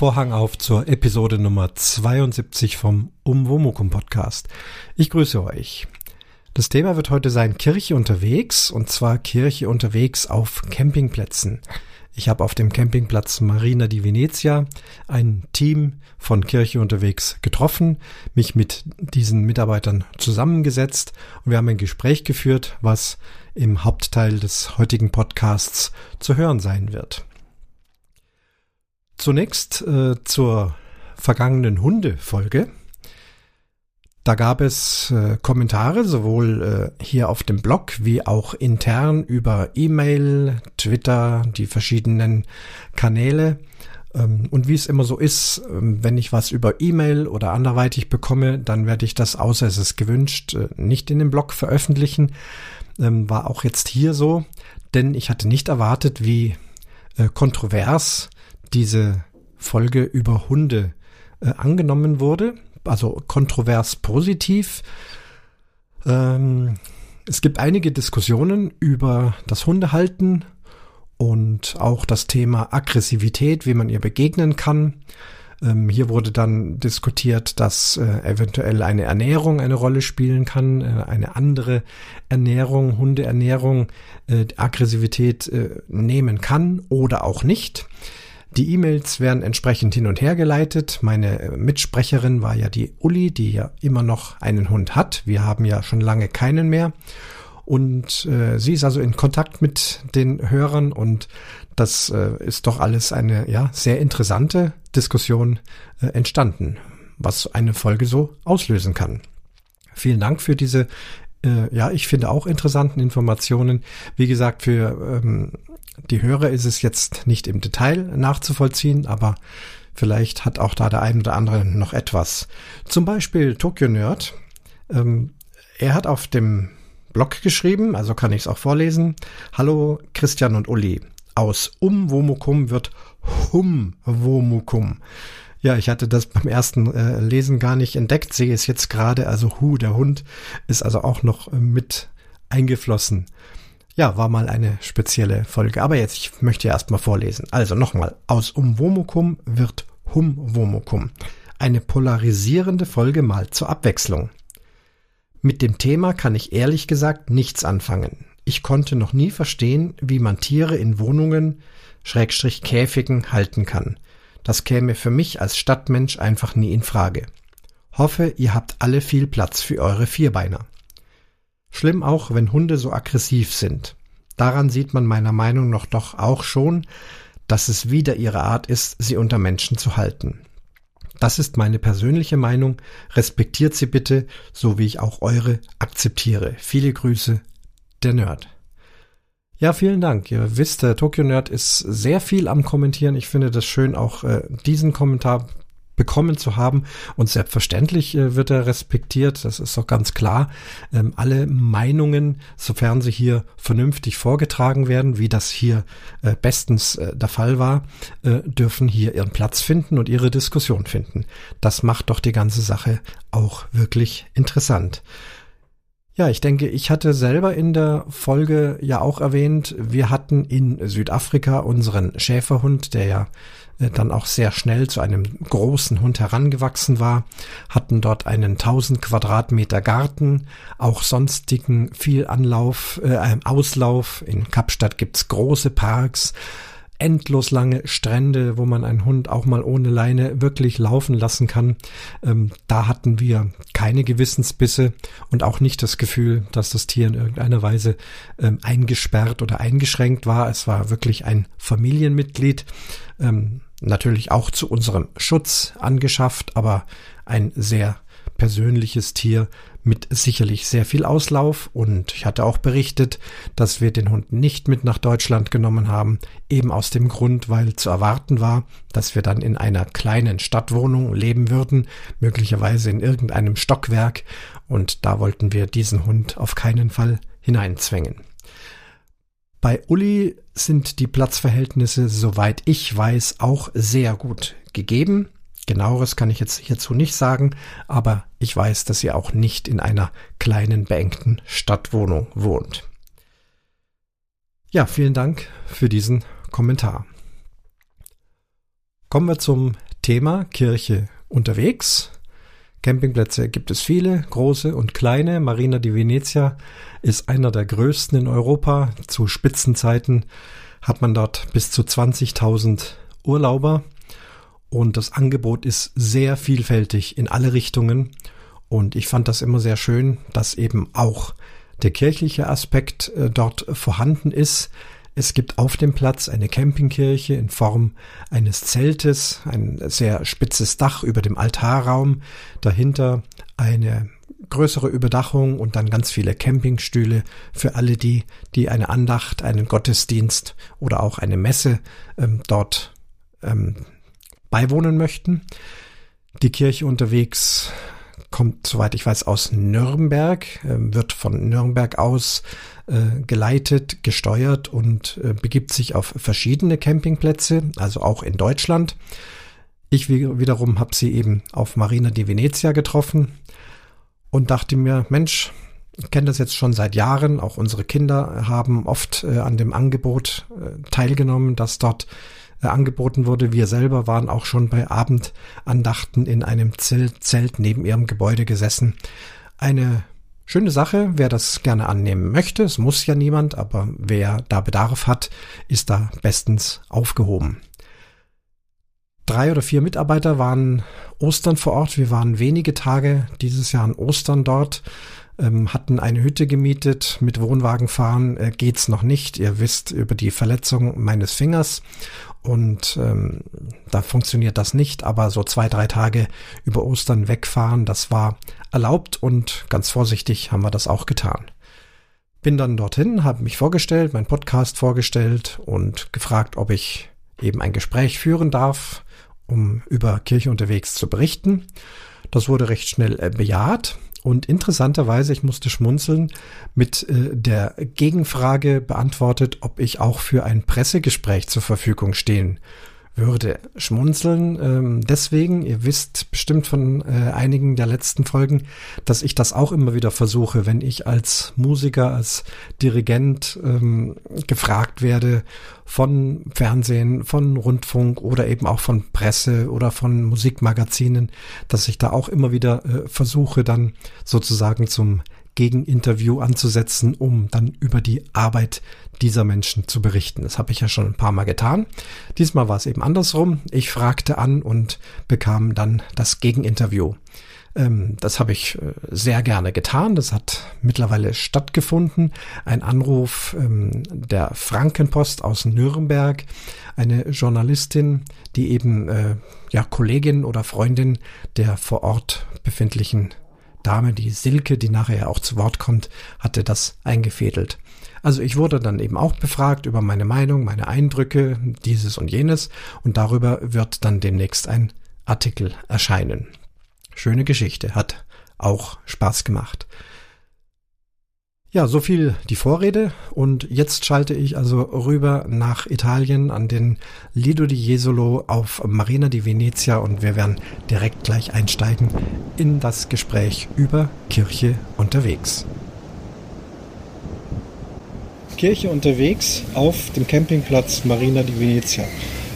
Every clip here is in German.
Vorhang auf zur Episode Nummer 72 vom Umwomukum Podcast. Ich grüße euch. Das Thema wird heute sein Kirche unterwegs und zwar Kirche unterwegs auf Campingplätzen. Ich habe auf dem Campingplatz Marina di Venezia ein Team von Kirche unterwegs getroffen, mich mit diesen Mitarbeitern zusammengesetzt und wir haben ein Gespräch geführt, was im Hauptteil des heutigen Podcasts zu hören sein wird. Zunächst äh, zur vergangenen Hunde-Folge. Da gab es äh, Kommentare sowohl äh, hier auf dem Blog wie auch intern über E-Mail, Twitter, die verschiedenen Kanäle. Ähm, und wie es immer so ist, ähm, wenn ich was über E-Mail oder anderweitig bekomme, dann werde ich das, außer es ist gewünscht, äh, nicht in dem Blog veröffentlichen. Ähm, war auch jetzt hier so, denn ich hatte nicht erwartet, wie äh, kontrovers diese Folge über Hunde äh, angenommen wurde, also kontrovers positiv. Ähm, es gibt einige Diskussionen über das Hundehalten und auch das Thema Aggressivität, wie man ihr begegnen kann. Ähm, hier wurde dann diskutiert, dass äh, eventuell eine Ernährung eine Rolle spielen kann, äh, eine andere Ernährung, Hundeernährung, äh, Aggressivität äh, nehmen kann oder auch nicht. Die E-Mails werden entsprechend hin und her geleitet. Meine äh, Mitsprecherin war ja die Uli, die ja immer noch einen Hund hat. Wir haben ja schon lange keinen mehr. Und äh, sie ist also in Kontakt mit den Hörern und das äh, ist doch alles eine ja sehr interessante Diskussion äh, entstanden, was eine Folge so auslösen kann. Vielen Dank für diese äh, ja, ich finde auch interessanten Informationen. Wie gesagt, für ähm, die Hörer ist es jetzt nicht im Detail nachzuvollziehen, aber vielleicht hat auch da der ein oder andere noch etwas. Zum Beispiel Tokyo Nerd. Ähm, er hat auf dem Blog geschrieben, also kann ich es auch vorlesen. Hallo Christian und Uli. Aus Umwomukum wird Humwomukum. Ja, ich hatte das beim ersten äh, Lesen gar nicht entdeckt, sehe es jetzt gerade. Also Hu, der Hund, ist also auch noch äh, mit eingeflossen. Ja, war mal eine spezielle Folge. Aber jetzt, ich möchte ja erstmal vorlesen. Also nochmal, aus Umwomukum wird Humwomukum. Eine polarisierende Folge mal zur Abwechslung. Mit dem Thema kann ich ehrlich gesagt nichts anfangen. Ich konnte noch nie verstehen, wie man Tiere in Wohnungen, Schrägstrich Käfigen halten kann. Das käme für mich als Stadtmensch einfach nie in Frage. Hoffe, ihr habt alle viel Platz für eure Vierbeiner. Schlimm auch, wenn Hunde so aggressiv sind. Daran sieht man meiner Meinung nach doch auch schon, dass es wieder ihre Art ist, sie unter Menschen zu halten. Das ist meine persönliche Meinung. Respektiert sie bitte, so wie ich auch eure akzeptiere. Viele Grüße, der Nerd. Ja, vielen Dank. Ihr wisst, der Tokyo Nerd ist sehr viel am Kommentieren. Ich finde das schön, auch äh, diesen Kommentar bekommen zu haben. Und selbstverständlich äh, wird er respektiert, das ist doch ganz klar. Ähm, alle Meinungen, sofern sie hier vernünftig vorgetragen werden, wie das hier äh, bestens äh, der Fall war, dürfen hier ihren Platz finden und ihre Diskussion finden. Das macht doch die ganze Sache auch wirklich interessant. Ja, ich denke, ich hatte selber in der Folge ja auch erwähnt, wir hatten in Südafrika unseren Schäferhund, der ja äh, dann auch sehr schnell zu einem großen Hund herangewachsen war, hatten dort einen 1000 Quadratmeter Garten, auch sonstigen viel Anlauf, äh, Auslauf. In Kapstadt gibt's große Parks, endlos lange Strände, wo man einen Hund auch mal ohne Leine wirklich laufen lassen kann. Ähm, da hatten wir keine Gewissensbisse und auch nicht das Gefühl, dass das Tier in irgendeiner Weise ähm, eingesperrt oder eingeschränkt war. Es war wirklich ein Familienmitglied. Ähm, natürlich auch zu unserem Schutz angeschafft, aber ein sehr persönliches Tier mit sicherlich sehr viel Auslauf und ich hatte auch berichtet, dass wir den Hund nicht mit nach Deutschland genommen haben, eben aus dem Grund, weil zu erwarten war, dass wir dann in einer kleinen Stadtwohnung leben würden, möglicherweise in irgendeinem Stockwerk und da wollten wir diesen Hund auf keinen Fall hineinzwängen. Bei Uli sind die Platzverhältnisse, soweit ich weiß, auch sehr gut gegeben. Genaueres kann ich jetzt hierzu nicht sagen, aber ich weiß, dass sie auch nicht in einer kleinen, beengten Stadtwohnung wohnt. Ja, vielen Dank für diesen Kommentar. Kommen wir zum Thema Kirche unterwegs. Campingplätze gibt es viele, große und kleine. Marina di Venezia ist einer der größten in Europa. Zu Spitzenzeiten hat man dort bis zu 20.000 Urlauber und das Angebot ist sehr vielfältig in alle Richtungen. Und ich fand das immer sehr schön, dass eben auch der kirchliche Aspekt äh, dort vorhanden ist. Es gibt auf dem Platz eine Campingkirche in Form eines Zeltes, ein sehr spitzes Dach über dem Altarraum, dahinter eine größere Überdachung und dann ganz viele Campingstühle für alle die, die eine Andacht, einen Gottesdienst oder auch eine Messe ähm, dort ähm, beiwohnen möchten. Die Kirche unterwegs kommt, soweit ich weiß, aus Nürnberg, äh, wird von Nürnberg aus äh, geleitet, gesteuert und äh, begibt sich auf verschiedene Campingplätze, also auch in Deutschland. Ich wiederum habe sie eben auf Marina di Venezia getroffen und dachte mir, Mensch, ich kenne das jetzt schon seit Jahren. Auch unsere Kinder haben oft äh, an dem Angebot teilgenommen, dass dort äh, angeboten wurde. Wir selber waren auch schon bei Abendandachten in einem Zelt neben ihrem Gebäude gesessen. Eine schöne Sache, wer das gerne annehmen möchte. Es muss ja niemand, aber wer da Bedarf hat, ist da bestens aufgehoben. Drei oder vier Mitarbeiter waren Ostern vor Ort. Wir waren wenige Tage dieses Jahr an Ostern dort ähm, hatten eine Hütte gemietet. Mit Wohnwagen fahren äh, geht's noch nicht. Ihr wisst über die Verletzung meines Fingers und ähm, da funktioniert das nicht. Aber so zwei, drei Tage über Ostern wegfahren, das war erlaubt und ganz vorsichtig haben wir das auch getan. Bin dann dorthin, habe mich vorgestellt, mein Podcast vorgestellt und gefragt, ob ich eben ein Gespräch führen darf, um über Kirche unterwegs zu berichten. Das wurde recht schnell äh, bejaht. Und interessanterweise, ich musste schmunzeln, mit äh, der Gegenfrage beantwortet, ob ich auch für ein Pressegespräch zur Verfügung stehen würde schmunzeln. Ähm, deswegen, ihr wisst bestimmt von äh, einigen der letzten Folgen, dass ich das auch immer wieder versuche, wenn ich als Musiker, als Dirigent ähm, gefragt werde von Fernsehen, von Rundfunk oder eben auch von Presse oder von Musikmagazinen, dass ich da auch immer wieder äh, versuche, dann sozusagen zum Gegeninterview anzusetzen, um dann über die Arbeit dieser Menschen zu berichten. Das habe ich ja schon ein paar Mal getan. Diesmal war es eben andersrum. Ich fragte an und bekam dann das Gegeninterview. Ähm, das habe ich äh, sehr gerne getan. Das hat mittlerweile stattgefunden. Ein Anruf ähm, der Frankenpost aus Nürnberg, eine Journalistin, die eben äh, ja Kollegin oder Freundin der vor Ort befindlichen Dame, die Silke, die nachher auch zu Wort kommt, hatte das eingefädelt. Also ich wurde dann eben auch befragt über meine Meinung, meine Eindrücke, dieses und jenes und darüber wird dann demnächst ein Artikel erscheinen. Schöne Geschichte, hat auch Spaß gemacht. Ja, so viel die Vorrede und jetzt schalte ich also rüber nach Italien an den Lido di Jesolo auf Marina di Venezia und wir werden direkt gleich einsteigen in das Gespräch über Kirche unterwegs. Kirche unterwegs auf dem Campingplatz Marina di Venezia.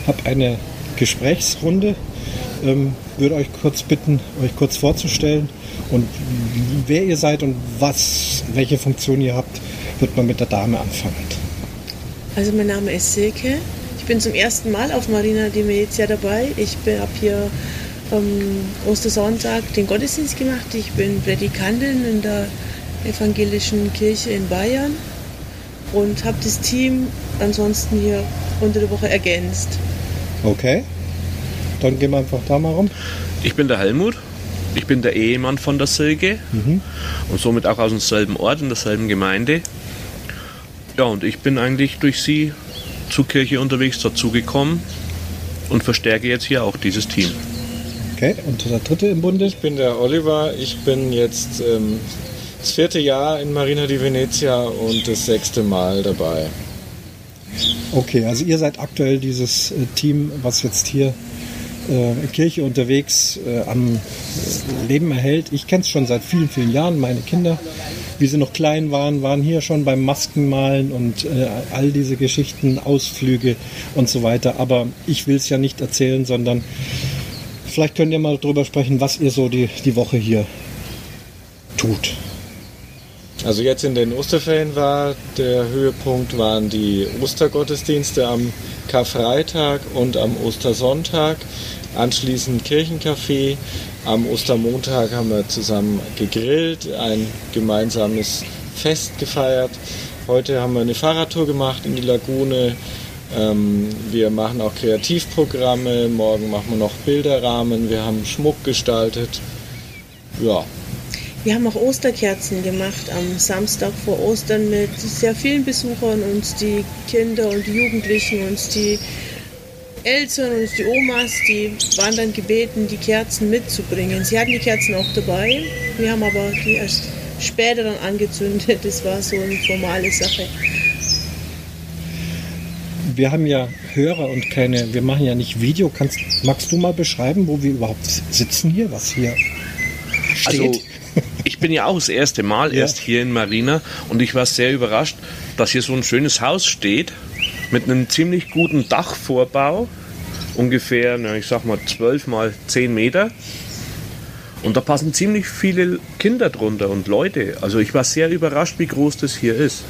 Hab eine Gesprächsrunde. Ähm, würde euch kurz bitten, euch kurz vorzustellen und wer ihr seid und was, welche Funktion ihr habt, wird man mit der Dame anfangen. Also mein Name ist Silke. Ich bin zum ersten Mal auf Marina di Venezia dabei. Ich habe hier am ähm, Ostersonntag den Gottesdienst gemacht. Ich bin Predikantin in der evangelischen Kirche in Bayern und habe das Team ansonsten hier unter der Woche ergänzt. Okay, dann gehen wir einfach da mal rum. Ich bin der Helmut, ich bin der Ehemann von der Silke mhm. und somit auch aus demselben Ort, in derselben Gemeinde. Ja, und ich bin eigentlich durch sie zur Kirche unterwegs dazugekommen und verstärke jetzt hier auch dieses Team. Okay, und der dritte im Bunde? Ich bin der Oliver, ich bin jetzt ähm, das vierte Jahr in Marina di Venezia und das sechste Mal dabei. Okay, also ihr seid aktuell dieses äh, Team, was jetzt hier äh, Kirche unterwegs äh, am Leben erhält. Ich kenne es schon seit vielen, vielen Jahren. Meine Kinder, wie sie noch klein waren, waren hier schon beim Maskenmalen und äh, all diese Geschichten, Ausflüge und so weiter. Aber ich will es ja nicht erzählen, sondern vielleicht könnt ihr mal drüber sprechen, was ihr so die, die Woche hier tut. Also jetzt in den Osterferien war der Höhepunkt waren die Ostergottesdienste am Karfreitag und am Ostersonntag. Anschließend Kirchencafé. Am Ostermontag haben wir zusammen gegrillt, ein gemeinsames Fest gefeiert. Heute haben wir eine Fahrradtour gemacht in die Lagune. Ähm, wir machen auch Kreativprogramme. Morgen machen wir noch Bilderrahmen. Wir haben Schmuck gestaltet. Ja, wir haben auch Osterkerzen gemacht am Samstag vor Ostern mit sehr vielen Besuchern und die Kinder und die Jugendlichen und die Eltern und die Omas, die waren dann gebeten, die Kerzen mitzubringen. Sie hatten die Kerzen auch dabei, wir haben aber die erst später dann angezündet. Das war so eine formale Sache. Wir haben ja Hörer und keine, wir machen ja nicht Video. Kannst, magst du mal beschreiben, wo wir überhaupt sitzen hier, was hier steht? Also ich bin ja auch das erste Mal ja. erst hier in Marina und ich war sehr überrascht, dass hier so ein schönes Haus steht mit einem ziemlich guten Dachvorbau, ungefähr, na, ich sag mal 12 mal 10 Meter. Und da passen ziemlich viele Kinder drunter und Leute. Also ich war sehr überrascht, wie groß das hier ist.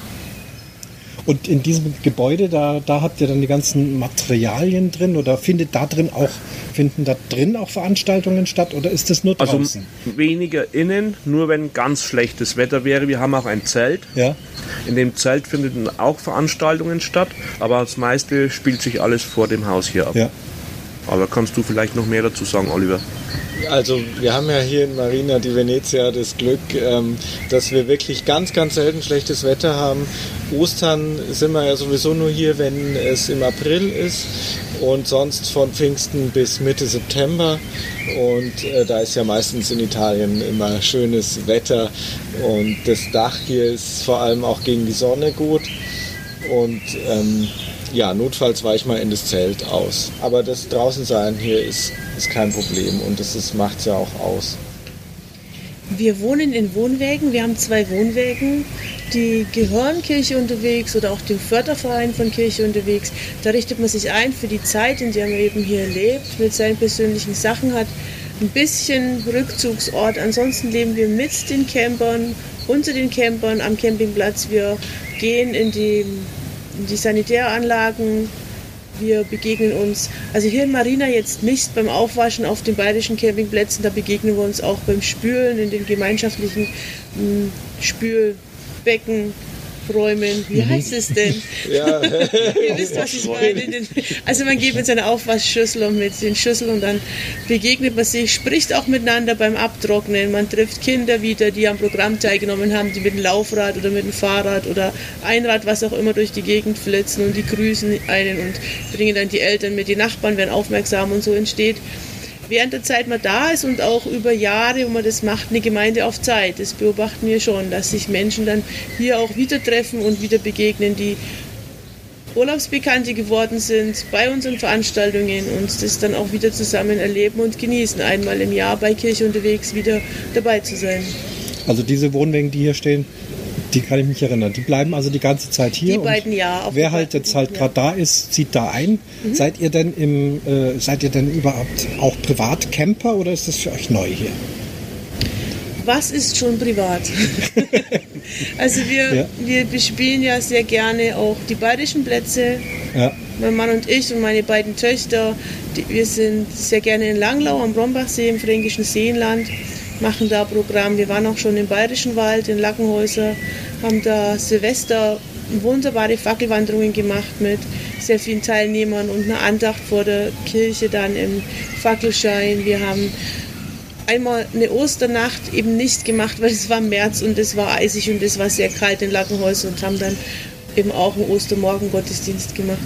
Und in diesem Gebäude, da, da habt ihr dann die ganzen Materialien drin oder findet da drin auch, finden da drin auch Veranstaltungen statt oder ist das nur also draußen? Also weniger innen, nur wenn ganz schlechtes Wetter wäre. Wir haben auch ein Zelt. Ja. In dem Zelt finden auch Veranstaltungen statt, aber das meiste spielt sich alles vor dem Haus hier ab. Ja. Aber kannst du vielleicht noch mehr dazu sagen, Oliver? Also wir haben ja hier in Marina di Venezia das Glück, ähm, dass wir wirklich ganz, ganz selten schlechtes Wetter haben. Ostern sind wir ja sowieso nur hier, wenn es im April ist und sonst von Pfingsten bis Mitte September. Und äh, da ist ja meistens in Italien immer schönes Wetter und das Dach hier ist vor allem auch gegen die Sonne gut. Und ähm, ja, notfalls weiche ich mal in das Zelt aus. Aber das Draußensein hier ist, ist kein Problem und das macht es ja auch aus. Wir wohnen in Wohnwägen. Wir haben zwei Wohnwägen, die gehören Kirche unterwegs oder auch dem Förderverein von Kirche unterwegs. Da richtet man sich ein für die Zeit, in der man eben hier lebt, mit seinen persönlichen Sachen hat. Ein bisschen Rückzugsort. Ansonsten leben wir mit den Campern, unter den Campern am Campingplatz. Wir gehen in die die Sanitäranlagen. Wir begegnen uns, also hier in Marina jetzt nicht beim Aufwaschen auf den bayerischen Campingplätzen, da begegnen wir uns auch beim Spülen in den gemeinschaftlichen hm, Spülbecken Räumen. Wie mhm. heißt es denn? Ja. Ihr wisst, was ich meine. Also man geht mit seiner Aufwaschschüssel und mit den Schüsseln und dann begegnet man sich, spricht auch miteinander beim Abtrocknen. Man trifft Kinder wieder, die am Programm teilgenommen haben, die mit dem Laufrad oder mit dem Fahrrad oder Einrad, was auch immer, durch die Gegend flitzen und die grüßen einen und bringen dann die Eltern mit. Die Nachbarn werden aufmerksam und so entsteht während der Zeit man da ist und auch über Jahre, wo man das macht, eine Gemeinde auf Zeit. Das beobachten wir schon, dass sich Menschen dann hier auch wieder treffen und wieder begegnen, die Urlaubsbekannte geworden sind bei unseren Veranstaltungen und das dann auch wieder zusammen erleben und genießen, einmal im Jahr bei Kirche unterwegs wieder dabei zu sein. Also diese Wohnwegen, die hier stehen, die kann ich mich erinnern. Die bleiben also die ganze Zeit hier. Die beiden ja. Wer halt jetzt halt gerade da ist, zieht da ein. Mhm. Seid ihr denn im, äh, seid ihr denn überhaupt auch Privatcamper oder ist das für euch neu hier? Was ist schon privat? also wir, ja. wir bespielen ja sehr gerne auch die bayerischen Plätze. Ja. Mein Mann und ich und meine beiden Töchter, die, wir sind sehr gerne in Langlau am Brombachsee im fränkischen Seenland machen da Programm. Wir waren auch schon im Bayerischen Wald, in Lackenhäuser, haben da Silvester wunderbare Fackelwanderungen gemacht mit sehr vielen Teilnehmern und einer Andacht vor der Kirche dann im Fackelschein. Wir haben einmal eine Osternacht eben nicht gemacht, weil es war März und es war eisig und es war sehr kalt in Lackenhäusern und haben dann eben auch einen Ostermorgen-Gottesdienst gemacht.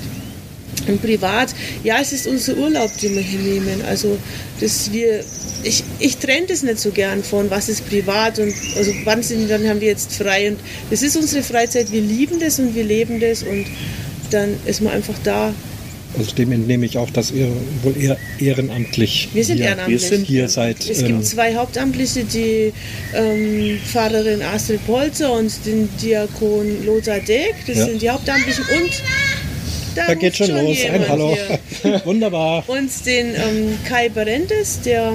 Und privat, ja, es ist unser Urlaub, den wir hier nehmen. Also, dass wir, ich, ich trenne das nicht so gern von, was ist privat und also wann sind, dann haben wir jetzt frei. Und das ist unsere Freizeit, wir lieben das und wir leben das und dann ist man einfach da. Also dem entnehme ich auch, dass ihr wohl eher ehrenamtlich wir sind hier, ehrenamtlich. Wir sind hier seid. Es gibt ähm, zwei Hauptamtliche, die ähm, Pfarrerin Astrid Polzer und den Diakon Lothar Deck. Das ja. sind die Hauptamtlichen und da, geht schon, los. Ein Hallo. Wunderbar. Und den ähm, Kai Berentes, der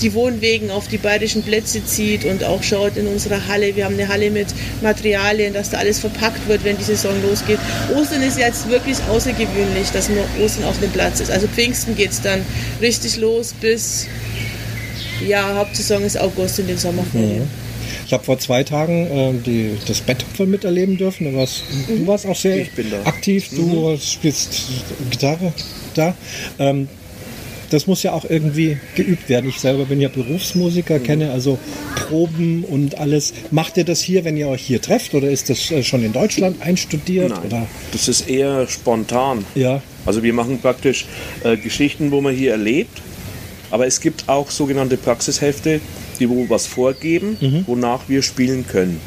die Wohnwegen auf die bayerischen Plätze zieht und auch schaut in unserer Halle. Wir haben eine Halle mit Materialien, dass da alles verpackt wird, wenn die Saison losgeht. Ostern ist jetzt wirklich außergewöhnlich, dass nur Ostern auf dem Platz ist. Also Pfingsten geht es dann richtig los bis, ja, Hauptsaison ist August in den Sommerferien. Mhm. Ich habe vor zwei Tagen äh, die, das Betthupfer miterleben dürfen. Du warst, mhm. du warst auch sehr aktiv. Du mhm. spielst Gitarre da. Ähm, das muss ja auch irgendwie geübt werden. Ich selber bin ja Berufsmusiker, mhm. kenne also Proben und alles. Macht ihr das hier, wenn ihr euch hier trefft oder ist das äh, schon in Deutschland einstudiert? Nein, oder? das ist eher spontan. Ja. Also wir machen praktisch äh, Geschichten, wo man hier erlebt. Aber es gibt auch sogenannte Praxishefte, wo was vorgeben, mhm. wonach wir spielen können.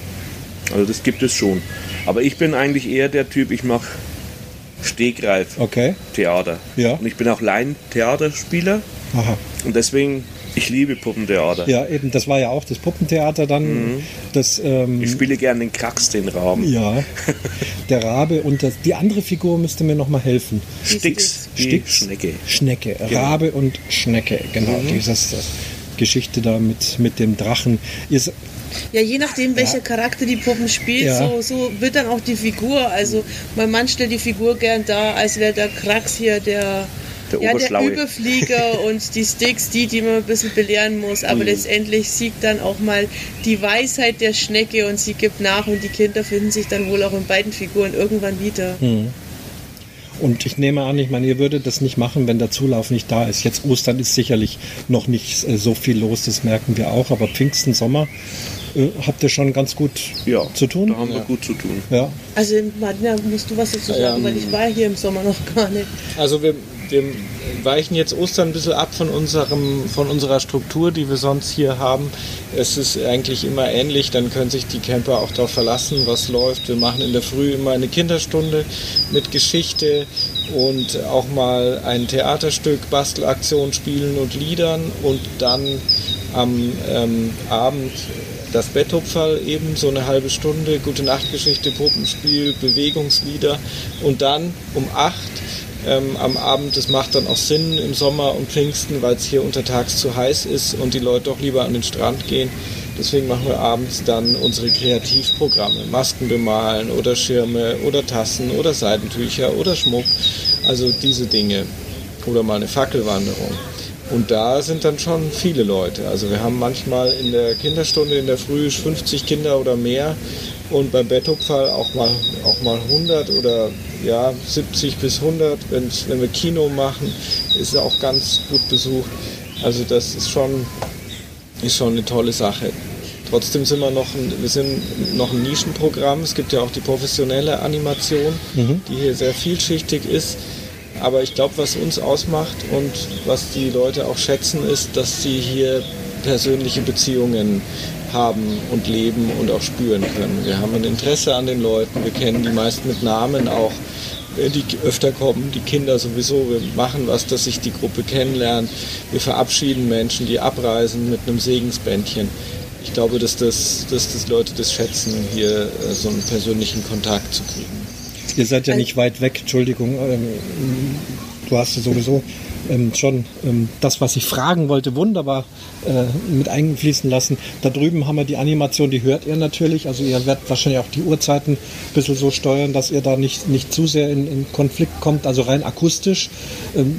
Also das gibt es schon. Aber ich bin eigentlich eher der Typ, ich mache Stegreif okay. Theater. Ja. Und ich bin auch Laientheaterspieler. Aha. Und deswegen, ich liebe Puppentheater. Ja, eben, das war ja auch das Puppentheater dann. Mhm. Das, ähm, ich spiele gerne den Krax, den Raben. Ja, der Rabe und das, die andere Figur müsste mir nochmal helfen. Stix, Stix, Schnecke. Schnecke, genau. Rabe und Schnecke, genau. Mhm. Dieses, das Geschichte da mit, mit dem Drachen. Ihr, ja, je nachdem, welcher ja. Charakter die Puppen spielt, ja. so, so wird dann auch die Figur. Also mein Mann stellt die Figur gern da, als wäre der Krax hier der, der, ja, der Überflieger und die Sticks, die, die man ein bisschen belehren muss. Aber mhm. letztendlich siegt dann auch mal die Weisheit der Schnecke und sie gibt nach und die Kinder finden sich dann wohl auch in beiden Figuren irgendwann wieder. Mhm. Und ich nehme an, ich meine, ihr würdet das nicht machen, wenn der Zulauf nicht da ist. Jetzt Ostern ist sicherlich noch nicht äh, so viel los, das merken wir auch. Aber Pfingsten, Sommer, äh, habt ihr schon ganz gut ja, zu tun? Da haben wir gut zu tun. Ja. Also Martina, musst du was dazu sagen, ähm, weil ich war hier im Sommer noch gar nicht. Also wir, wir weichen jetzt Ostern ein bisschen ab von, unserem, von unserer Struktur, die wir sonst hier haben. Es ist eigentlich immer ähnlich, dann können sich die Camper auch darauf verlassen, was läuft. Wir machen in der Früh immer eine Kinderstunde mit Geschichte und auch mal ein Theaterstück, Bastelaktion, Spielen und Liedern und dann am ähm, Abend das Betthupferl eben so eine halbe Stunde, gute Nachtgeschichte, Puppenspiel, Bewegungslieder und dann um acht ähm, am Abend, das macht dann auch Sinn im Sommer und Pfingsten, weil es hier untertags zu heiß ist und die Leute doch lieber an den Strand gehen. Deswegen machen wir abends dann unsere Kreativprogramme. Masken bemalen oder Schirme oder Tassen oder Seidentücher oder Schmuck. Also diese Dinge. Oder mal eine Fackelwanderung. Und da sind dann schon viele Leute. Also wir haben manchmal in der Kinderstunde in der Früh 50 Kinder oder mehr und beim Betthupferl auch mal, auch mal 100 oder ja, 70 bis 100. Wenn's, wenn wir Kino machen, ist es auch ganz gut besucht. Also das ist schon, ist schon eine tolle Sache. Trotzdem sind wir noch ein, wir sind noch ein Nischenprogramm. Es gibt ja auch die professionelle Animation, mhm. die hier sehr vielschichtig ist. Aber ich glaube, was uns ausmacht und was die Leute auch schätzen, ist, dass sie hier persönliche Beziehungen haben und leben und auch spüren können. Wir haben ein Interesse an den Leuten, wir kennen die meisten mit Namen auch, äh, die öfter kommen, die Kinder sowieso. Wir machen was, dass sich die Gruppe kennenlernt. Wir verabschieden Menschen, die abreisen mit einem Segensbändchen. Ich glaube, dass das, dass das Leute das schätzen, hier äh, so einen persönlichen Kontakt zu kriegen. Ihr seid ja nicht weit weg, Entschuldigung. Ähm, du hast ja sowieso ähm, schon ähm, das, was ich fragen wollte, wunderbar äh, mit einfließen lassen. Da drüben haben wir die Animation, die hört ihr natürlich. Also ihr werdet wahrscheinlich auch die Uhrzeiten ein bisschen so steuern, dass ihr da nicht, nicht zu sehr in, in Konflikt kommt, also rein akustisch. Ähm,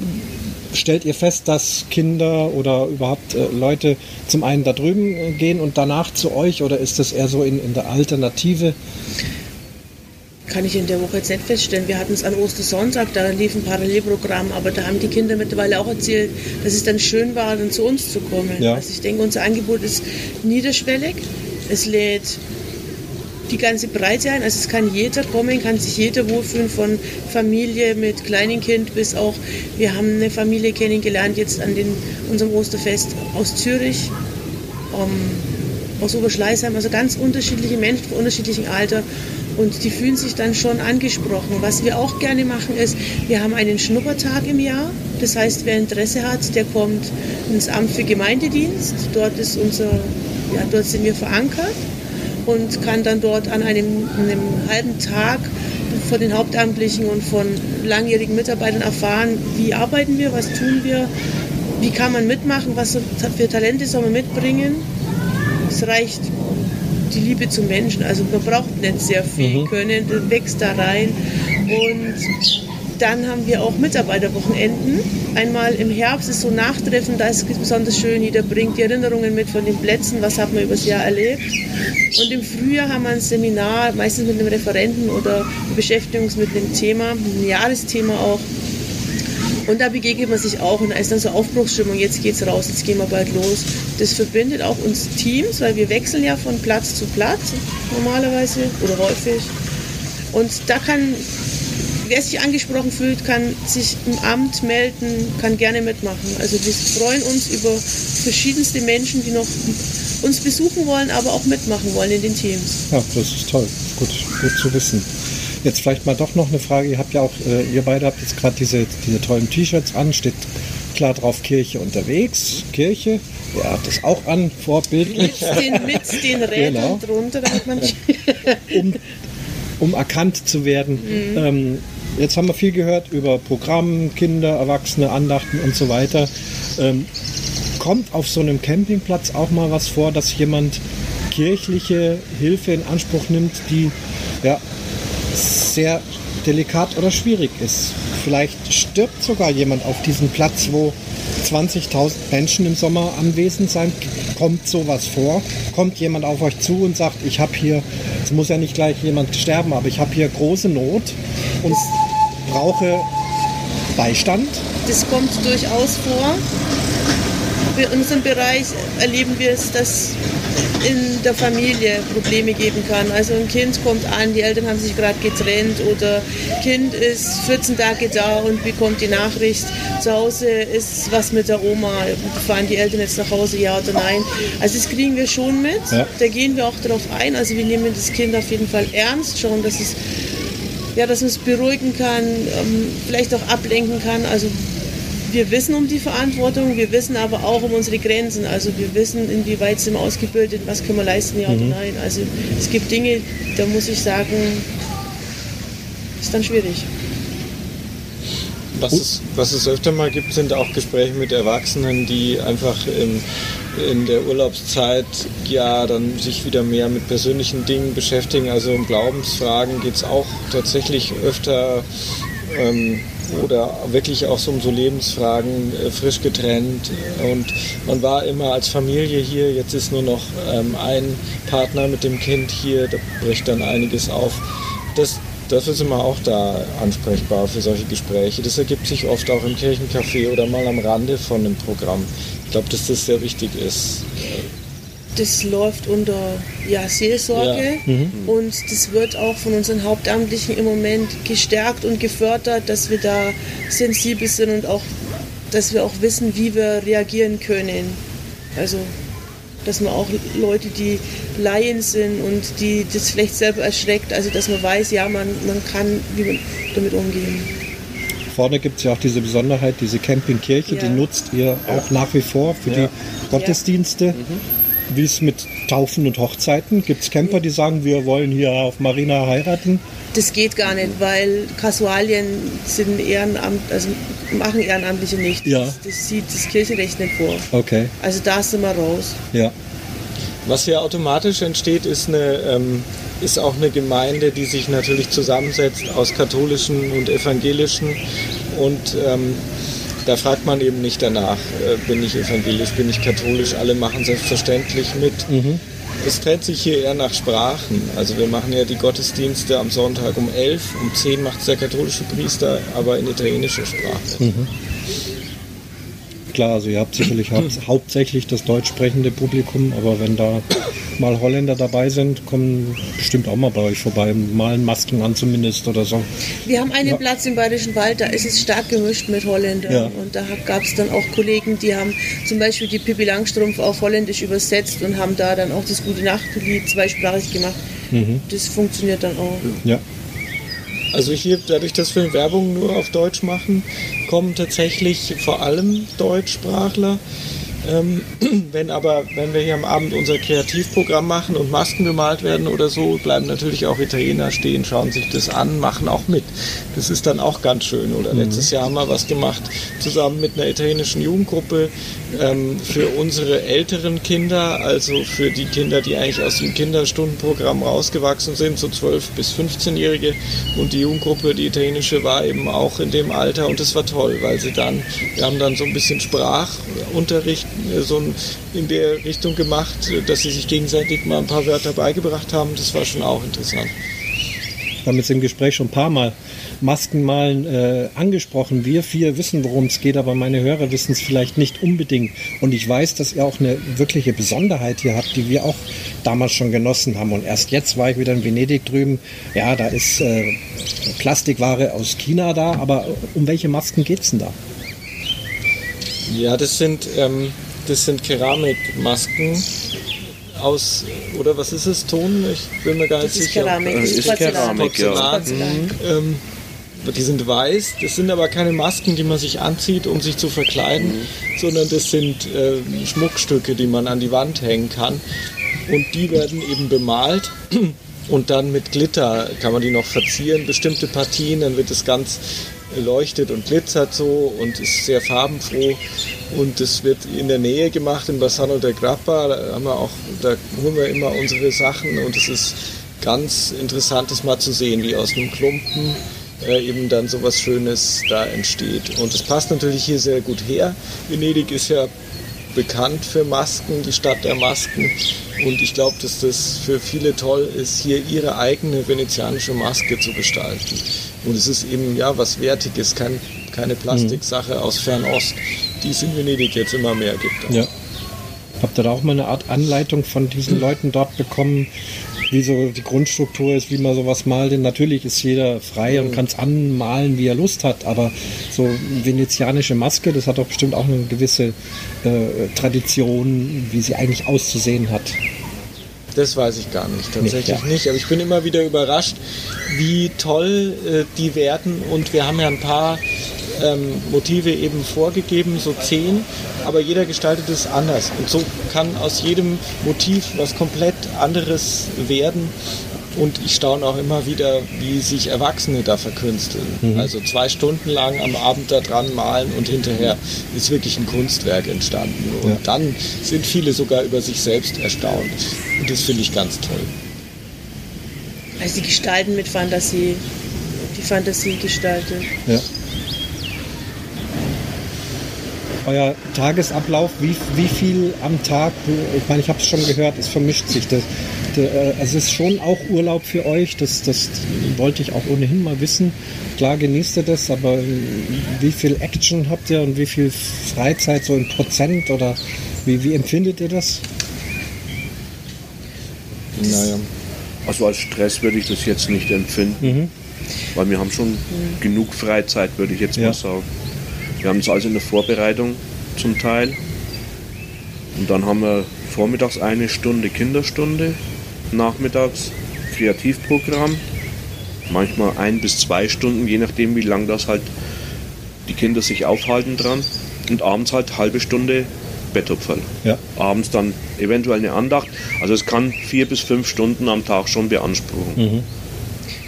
stellt ihr fest, dass Kinder oder überhaupt äh, Leute zum einen da drüben äh, gehen und danach zu euch oder ist das eher so in, in der Alternative? Kann ich in der Woche jetzt nicht feststellen. Wir hatten es an Ostersonntag, da lief ein Parallelprogramm, aber da haben die Kinder mittlerweile auch erzählt, dass es dann schön war, dann zu uns zu kommen. Ja. Also ich denke, unser Angebot ist niederschwellig. Es lädt die ganze Breite ein. Also es kann jeder kommen, kann sich jeder wohlfühlen, von Familie mit kleinem Kind bis auch, wir haben eine Familie kennengelernt jetzt an den, unserem Osterfest aus Zürich, um, aus Oberschleißheim, also ganz unterschiedliche Menschen von unterschiedlichem Alter und die fühlen sich dann schon angesprochen. Was wir auch gerne machen ist, wir haben einen Schnuppertag im Jahr. Das heißt, wer Interesse hat, der kommt ins Amt für Gemeindedienst. Dort ist unser, ja, dort sind wir verankert und kann dann dort an einem, einem halben Tag von den Hauptamtlichen und von langjährigen Mitarbeitern erfahren, wie arbeiten wir, was tun wir, wie kann man mitmachen, was für Talente soll man mitbringen. Es reicht die Liebe zum Menschen. Also man braucht nicht sehr viel mhm. können, das wächst da rein. Und dann haben wir auch Mitarbeiterwochenenden. Einmal im Herbst ist so Nachtreffen, da ist es besonders schön. Jeder bringt die Erinnerungen mit von den Plätzen, was hat man übers Jahr erlebt. Und im Frühjahr haben wir ein Seminar, meistens mit einem Referenten oder uns mit einem Thema, einem Jahresthema auch. Und da begegnet man sich auch und da ist dann so Aufbruchsstimmung, jetzt geht's raus, jetzt gehen wir bald los. Das verbindet auch uns Teams, weil wir wechseln ja von Platz zu Platz normalerweise oder häufig. Und da kann, wer sich angesprochen fühlt, kann sich im Amt melden, kann gerne mitmachen. Also wir freuen uns über verschiedenste Menschen, die noch uns besuchen wollen, aber auch mitmachen wollen in den Teams. Ja, das ist toll. Gut, gut zu wissen. Jetzt vielleicht mal doch noch eine Frage. Ihr habt ja auch, äh, ihr beide habt jetzt gerade diese, diese tollen T-Shirts an, steht klar drauf Kirche unterwegs, Kirche. Er hat das auch an, vorbildlich. Mit den, mit den Rädern genau. drunter, damit man. um, um erkannt zu werden. Mhm. Ähm, jetzt haben wir viel gehört über Programm, Kinder, Erwachsene, Andachten und so weiter. Ähm, kommt auf so einem Campingplatz auch mal was vor, dass jemand kirchliche Hilfe in Anspruch nimmt, die ja, sehr delikat oder schwierig ist. Vielleicht stirbt sogar jemand auf diesem Platz, wo 20.000 Menschen im Sommer anwesend sein. Kommt sowas vor? Kommt jemand auf euch zu und sagt, ich habe hier, es muss ja nicht gleich jemand sterben, aber ich habe hier große Not und brauche Beistand? Das kommt durchaus vor. In unserem Bereich erleben wir es, dass in der Familie Probleme geben kann. Also ein Kind kommt an, die Eltern haben sich gerade getrennt oder Kind ist 14 Tage da und bekommt die Nachricht, zu Hause ist was mit der Oma, fahren die Eltern jetzt nach Hause, ja oder nein. Also das kriegen wir schon mit, ja. da gehen wir auch darauf ein. Also wir nehmen das Kind auf jeden Fall ernst, schauen, dass es ja, dass man es beruhigen kann, ähm, vielleicht auch ablenken kann. Also wir wissen um die Verantwortung, wir wissen aber auch um unsere Grenzen. Also wir wissen, inwieweit sind wir ausgebildet, was können wir leisten, ja mhm. oder nein. Also es gibt Dinge, da muss ich sagen, ist dann schwierig. Was es, was es öfter mal gibt, sind auch Gespräche mit Erwachsenen, die einfach im, in der Urlaubszeit ja dann sich wieder mehr mit persönlichen Dingen beschäftigen. Also um Glaubensfragen geht es auch tatsächlich öfter. Ähm, oder wirklich auch so um so Lebensfragen äh, frisch getrennt. Und man war immer als Familie hier, jetzt ist nur noch ähm, ein Partner mit dem Kind hier, da bricht dann einiges auf. Das, dafür sind wir auch da ansprechbar für solche Gespräche. Das ergibt sich oft auch im Kirchencafé oder mal am Rande von einem Programm. Ich glaube, dass das sehr wichtig ist das läuft unter ja, Seelsorge ja. Mhm. und das wird auch von unseren Hauptamtlichen im Moment gestärkt und gefördert, dass wir da sensibel sind und auch, dass wir auch wissen, wie wir reagieren können. Also, dass man auch Leute, die Laien sind und die das vielleicht selber erschreckt, also dass man weiß, ja, man, man kann wie man damit umgehen vorne gibt es ja auch diese Besonderheit, diese Campingkirche, ja. die nutzt ihr auch nach wie vor für ja. die Gottesdienste. Ja. Mhm. Wie ist mit Taufen und Hochzeiten? Gibt es Camper, die sagen, wir wollen hier auf Marina heiraten? Das geht gar nicht, weil Kasualien sind Ehrenamt, also machen Ehrenamtliche nicht. Ja. Das, das sieht das Kirchenrecht nicht vor. Okay. Also da sind wir raus. Ja. Was hier automatisch entsteht, ist, eine, ähm, ist auch eine Gemeinde, die sich natürlich zusammensetzt aus katholischen und evangelischen und ähm, da fragt man eben nicht danach, äh, bin ich evangelisch, bin ich katholisch, alle machen selbstverständlich mit. Mhm. Es trennt sich hier eher nach Sprachen. Also wir machen ja die Gottesdienste am Sonntag um 11, um 10 macht es der katholische Priester, aber in italienischer Sprache. Mhm klar, also ihr habt sicherlich hau hauptsächlich das deutsch sprechende Publikum, aber wenn da mal Holländer dabei sind, kommen bestimmt auch mal bei euch vorbei, malen Masken an zumindest oder so. Wir haben einen ja. Platz im Bayerischen Wald, da ist es stark gemischt mit Holländern ja. und da gab es dann auch Kollegen, die haben zum Beispiel die Pippi Langstrumpf auf Holländisch übersetzt und haben da dann auch das Gute Nachtlied zweisprachig gemacht. Mhm. Das funktioniert dann auch. Ja. Also hier, dadurch, dass wir Werbung nur auf Deutsch machen, kommen tatsächlich vor allem Deutschsprachler. Ähm, wenn aber, wenn wir hier am Abend unser Kreativprogramm machen und Masken bemalt werden oder so, bleiben natürlich auch Italiener stehen, schauen sich das an, machen auch mit. Das ist dann auch ganz schön. Oder mhm. letztes Jahr haben wir was gemacht zusammen mit einer italienischen Jugendgruppe ähm, für unsere älteren Kinder, also für die Kinder, die eigentlich aus dem Kinderstundenprogramm rausgewachsen sind, so 12 bis 15-Jährige. Und die Jugendgruppe, die italienische, war eben auch in dem Alter und das war toll, weil sie dann, wir haben dann so ein bisschen Sprachunterricht so in der Richtung gemacht, dass sie sich gegenseitig mal ein paar Wörter beigebracht haben. Das war schon auch interessant. Wir haben jetzt im Gespräch schon ein paar Mal Maskenmalen äh, angesprochen. Wir vier wissen, worum es geht, aber meine Hörer wissen es vielleicht nicht unbedingt. Und ich weiß, dass ihr auch eine wirkliche Besonderheit hier habt, die wir auch damals schon genossen haben. Und erst jetzt war ich wieder in Venedig drüben. Ja, da ist äh, Plastikware aus China da, aber um welche Masken geht es denn da? Ja, das sind, ähm, das sind Keramikmasken aus, oder was ist es, Ton? Ich bin mir gar nicht das sicher. Ist Keramik, das ist Keramik, Porzellan. ja. Mhm. Ähm, die sind weiß, das sind aber keine Masken, die man sich anzieht, um sich zu verkleiden, mhm. sondern das sind äh, Schmuckstücke, die man an die Wand hängen kann. Und die werden eben bemalt und dann mit Glitter kann man die noch verzieren, bestimmte Partien, dann wird es ganz leuchtet und glitzert so und ist sehr farbenfroh. Und das wird in der Nähe gemacht, in Bassano del Grappa. Da, haben wir auch, da holen wir immer unsere Sachen und es ist ganz interessant, das mal zu sehen, wie aus einem Klumpen äh, eben dann so was Schönes da entsteht. Und es passt natürlich hier sehr gut her. Venedig ist ja bekannt für Masken, die Stadt der Masken. Und ich glaube, dass das für viele toll ist, hier ihre eigene venezianische Maske zu gestalten. Und es ist eben ja was Wertiges, kein, keine Plastiksache mhm. aus Fernost, die es in Venedig jetzt immer mehr gibt. Ja. Habt ihr da auch mal eine Art Anleitung von diesen Leuten dort bekommen, wie so die Grundstruktur ist, wie man sowas malt? Denn natürlich ist jeder frei mhm. und kann es anmalen, wie er Lust hat, aber so venezianische Maske, das hat doch bestimmt auch eine gewisse äh, Tradition, wie sie eigentlich auszusehen hat. Das weiß ich gar nicht, tatsächlich nicht, ja. nicht. Aber ich bin immer wieder überrascht, wie toll äh, die werden. Und wir haben ja ein paar ähm, Motive eben vorgegeben, so zehn, aber jeder gestaltet es anders. Und so kann aus jedem Motiv was komplett anderes werden. Und ich staune auch immer wieder, wie sich Erwachsene da verkünsteln. Mhm. Also zwei Stunden lang am Abend da dran malen und hinterher ist wirklich ein Kunstwerk entstanden. Und ja. dann sind viele sogar über sich selbst erstaunt. Und das finde ich ganz toll. Also die gestalten mit Fantasie, die Fantasie gestaltet. Ja. Euer Tagesablauf, wie, wie viel am Tag, ich meine, ich habe es schon gehört, es vermischt sich. Das, äh, also es ist schon auch Urlaub für euch, das, das wollte ich auch ohnehin mal wissen. Klar genießt ihr das, aber wie viel Action habt ihr und wie viel Freizeit so in Prozent oder wie, wie empfindet ihr das? Naja. Also als Stress würde ich das jetzt nicht empfinden, mhm. weil wir haben schon mhm. genug Freizeit, würde ich jetzt ja. mal sagen. Wir haben es also in der Vorbereitung zum Teil und dann haben wir vormittags eine Stunde Kinderstunde nachmittags Kreativprogramm, manchmal ein bis zwei Stunden, je nachdem wie lang das halt die Kinder sich aufhalten dran und abends halt halbe Stunde Bettopferl. Ja. Abends dann eventuell eine Andacht. Also es kann vier bis fünf Stunden am Tag schon beanspruchen. Mhm.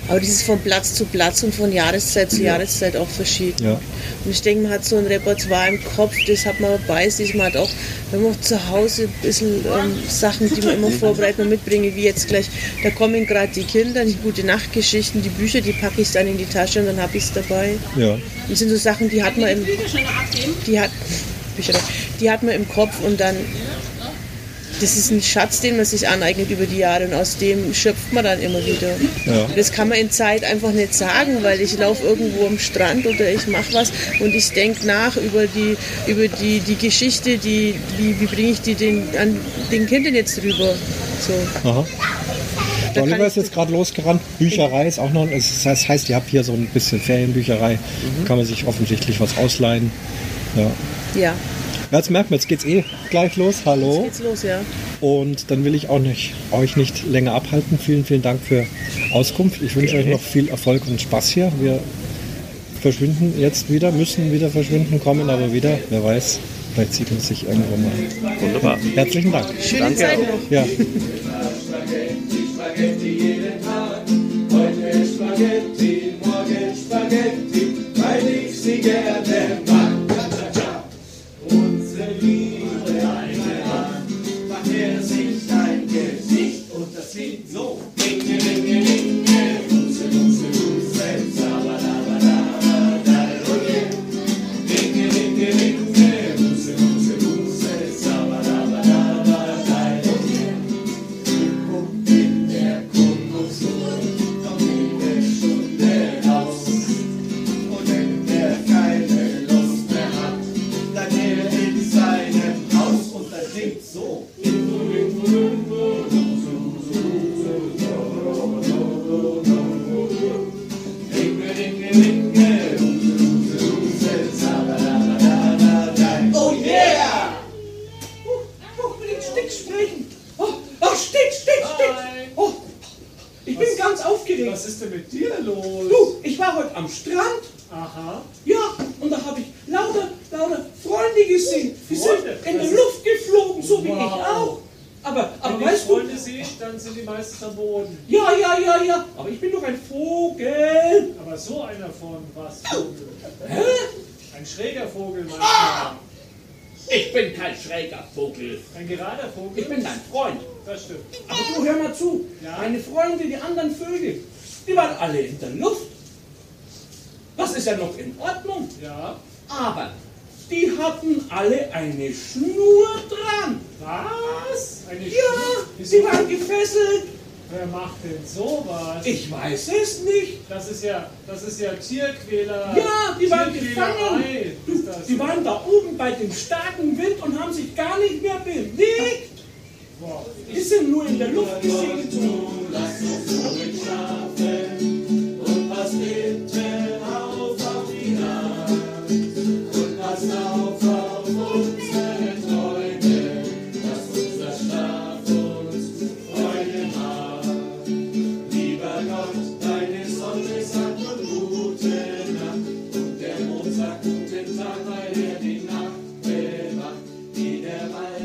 Aber das ist von Platz zu Platz und von Jahreszeit zu ja. Jahreszeit auch verschieden. Ja. Und ich denke, man hat so ein Repertoire im Kopf, das hat man bei sich. Man hat auch, wenn man zu Hause ein bisschen ähm, Sachen, die man immer vorbereitet und mitbringe, wie jetzt gleich, da kommen gerade die Kinder, die gute Nachtgeschichten, die Bücher, die packe ich dann in die Tasche und dann habe ich es dabei. Ja. Das sind so Sachen, die hat man im, die hat, die hat man im Kopf und dann das ist ein Schatz, den man sich aneignet über die Jahre und aus dem schöpft man dann immer wieder. Ja. Das kann man in Zeit einfach nicht sagen, weil ich laufe irgendwo am Strand oder ich mache was und ich denke nach über die, über die, die Geschichte, die, wie, wie bringe ich die den, an den Kindern jetzt drüber. So. Aha. Der Oliver ist jetzt gerade losgerannt. Bücherei ist auch noch. Das heißt, ihr habt hier so ein bisschen Ferienbücherei. Mhm. Kann man sich offensichtlich was ausleihen. Ja. ja. Jetzt merkt man, jetzt geht's eh gleich los. Hallo. Jetzt geht's los, ja. Und dann will ich auch nicht, euch nicht länger abhalten. Vielen, vielen Dank für Auskunft. Ich wünsche okay. euch noch viel Erfolg und Spaß hier. Wir verschwinden jetzt wieder, müssen wieder verschwinden, kommen aber wieder. Wer weiß, vielleicht sieht man sich irgendwo mal. Wunderbar. Herzlichen Dank. Schöne Danke Zeit noch. Ja. Spaghetti, morgen Spaghetti, weil ich sie gerne Wer macht denn sowas? Ich weiß es nicht. Das ist ja, das ist ja Tierquäler. Ja, die waren gefangen. Die so? waren da oben bei dem starken Wind und haben sich gar nicht mehr bewegt. Wow. Die sind nur in der Luft gesegelt. Lass uns ruhig schlafen und was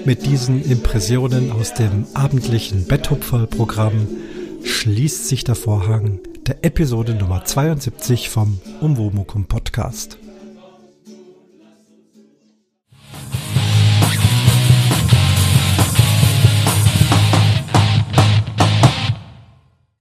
Mit diesen Impressionen aus dem abendlichen Betthupferl-Programm schließt sich der Vorhang der Episode Nummer 72 vom Umwomukum Podcast.